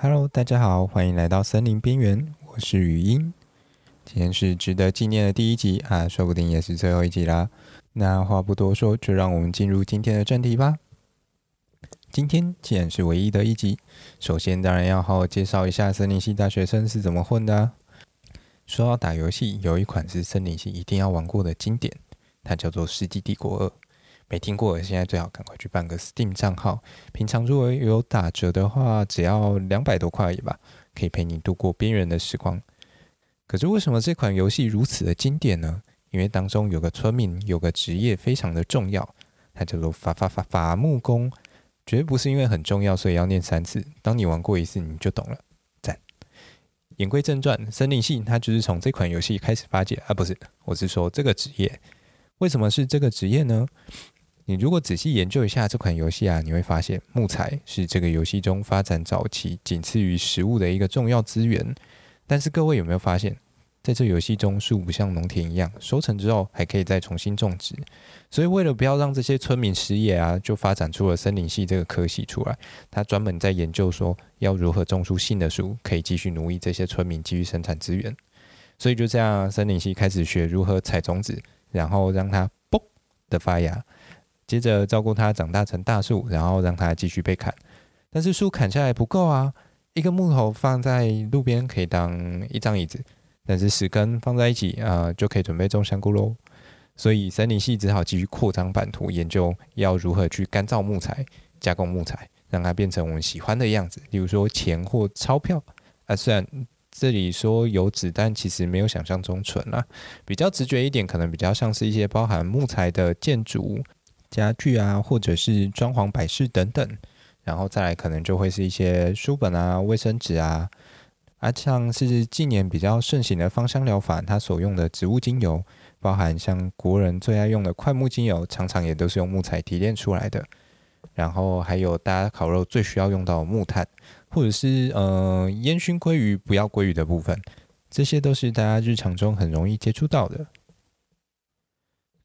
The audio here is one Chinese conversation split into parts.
Hello，大家好，欢迎来到森林边缘，我是雨音。今天是值得纪念的第一集啊，说不定也是最后一集啦。那话不多说，就让我们进入今天的正题吧。今天既然是唯一的一集，首先当然要好好介绍一下森林系大学生是怎么混的。说到打游戏，有一款是森林系一定要玩过的经典，它叫做《世纪帝国二》。没听过的，现在最好赶快去办个 Steam 账号。平常如果有打折的话，只要两百多块而已吧，可以陪你度过边缘的时光。可是为什么这款游戏如此的经典呢？因为当中有个村民，有个职业非常的重要，它叫做伐伐伐伐木工。绝不是因为很重要，所以要念三次。当你玩过一次，你就懂了。赞。言归正传，森林系它就是从这款游戏开始发迹啊，不是，我是说这个职业。为什么是这个职业呢？你如果仔细研究一下这款游戏啊，你会发现木材是这个游戏中发展早期仅次于食物的一个重要资源。但是各位有没有发现，在这游戏中树不像农田一样，收成之后还可以再重新种植。所以为了不要让这些村民失业啊，就发展出了森林系这个科系出来。他专门在研究说要如何种出新的树，可以继续奴役这些村民，继续生产资源。所以就这样，森林系开始学如何采种子，然后让它嘣的发芽。接着照顾它长大成大树，然后让它继续被砍。但是树砍下来不够啊！一根木头放在路边可以当一张椅子，但是十根放在一起啊、就可以准备种香菇喽。所以森林系只好继续扩张版图，研究要如何去干燥木材、加工木材，让它变成我们喜欢的样子，例如说钱或钞票啊。虽然这里说有纸，但其实没有想象中纯啊。比较直觉一点，可能比较像是一些包含木材的建筑。家具啊，或者是装潢摆饰等等，然后再来可能就会是一些书本啊、卫生纸啊，啊，像是近年比较盛行的芳香疗法，它所用的植物精油，包含像国人最爱用的快木精油，常常也都是用木材提炼出来的。然后还有大家烤肉最需要用到的木炭，或者是呃烟熏鲑鱼不要鲑鱼的部分，这些都是大家日常中很容易接触到的。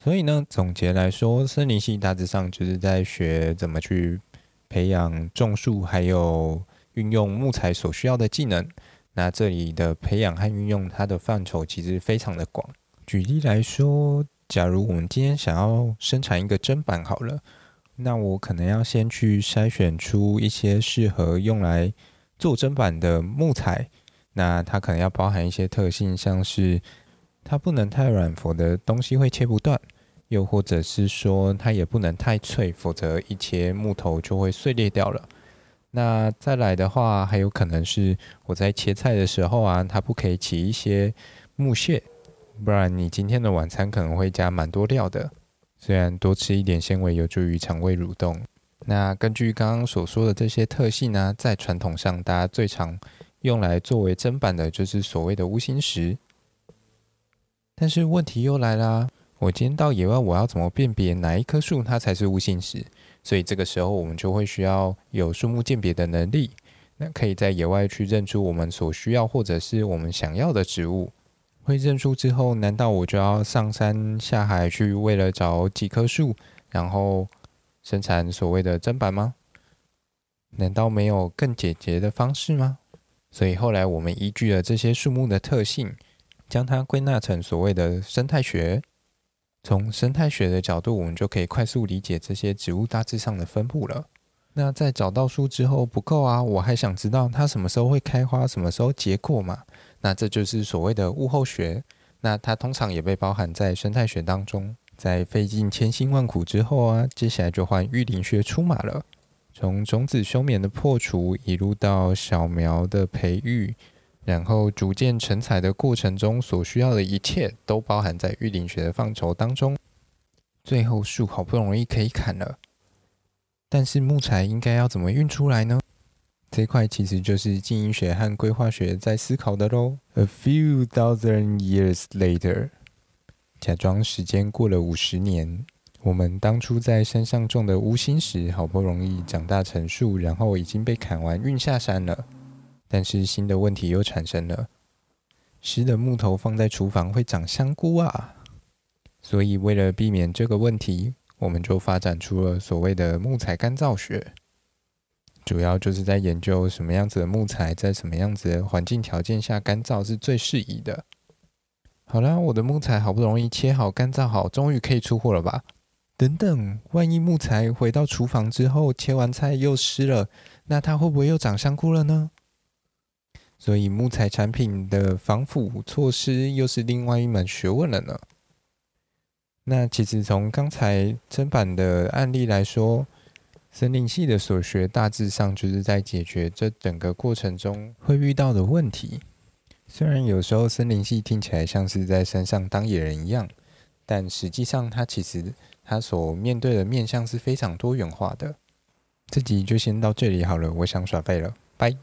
所以呢，总结来说，森林系大致上就是在学怎么去培养种树，还有运用木材所需要的技能。那这里的培养和运用，它的范畴其实非常的广。举例来说，假如我们今天想要生产一个砧板好了，那我可能要先去筛选出一些适合用来做砧板的木材。那它可能要包含一些特性，像是它不能太软，否则东西会切不断。又或者是说，它也不能太脆，否则一切木头就会碎裂掉了。那再来的话，还有可能是我在切菜的时候啊，它不可以起一些木屑，不然你今天的晚餐可能会加蛮多料的。虽然多吃一点纤维有助于肠胃蠕动。那根据刚刚所说的这些特性呢、在传统上，大家最常用来作为砧板的就是所谓的乌心石。但是问题又来啦。我今天到野外，我要怎么辨别哪一棵树它才是无心石？所以这个时候我们就会需要有树木鉴别的能力，那可以在野外去认出我们所需要或者是我们想要的植物。会认出之后，难道我就要上山下海去为了找几棵树，然后生产所谓的砧板吗？难道没有更简洁的方式吗？所以后来我们依据了这些树木的特性，将它归纳成所谓的生态学。从生态学的角度，我们就可以快速理解这些植物大致上的分布了。那在找到树之后不够啊，我还想知道它什么时候会开花，什么时候结果嘛？那这就是所谓的物候学。那它通常也被包含在生态学当中。在费尽千辛万苦之后啊，接下来就换育林学出马了。从种子休眠的破除，一路到小苗的培育。然后逐渐成材的过程中，所需要的一切都包含在育林学的范畴当中。最后树好不容易可以砍了，但是木材应该要怎么运出来呢？这块其实就是经营学和规划学在思考的喽。A few thousand years later，假装时间过了五十年，我们当初在山上种的乌心石好不容易长大成树，然后已经被砍完运下山了。但是新的问题又产生了，湿的木头放在厨房会长香菇啊！所以为了避免这个问题，我们就发展出了所谓的木材干燥学。主要就是在研究什么样子的木材在什么样子的环境条件下干燥是最适宜的。好啦，我的木材好不容易切好、干燥好，终于可以出货了吧？等等，万一木材回到厨房之后，切完菜又湿了，那它会不会又长香菇了呢？所以木材产品的防腐措施又是另外一门学问了呢。那其实从刚才砧板的案例来说，森林系的所学大致上就是在解决这整个过程中会遇到的问题。虽然有时候森林系听起来像是在山上当野人一样，但实际上它其实它所面对的面向是非常多元化的。这集就先到这里好了，我想耍废了，拜。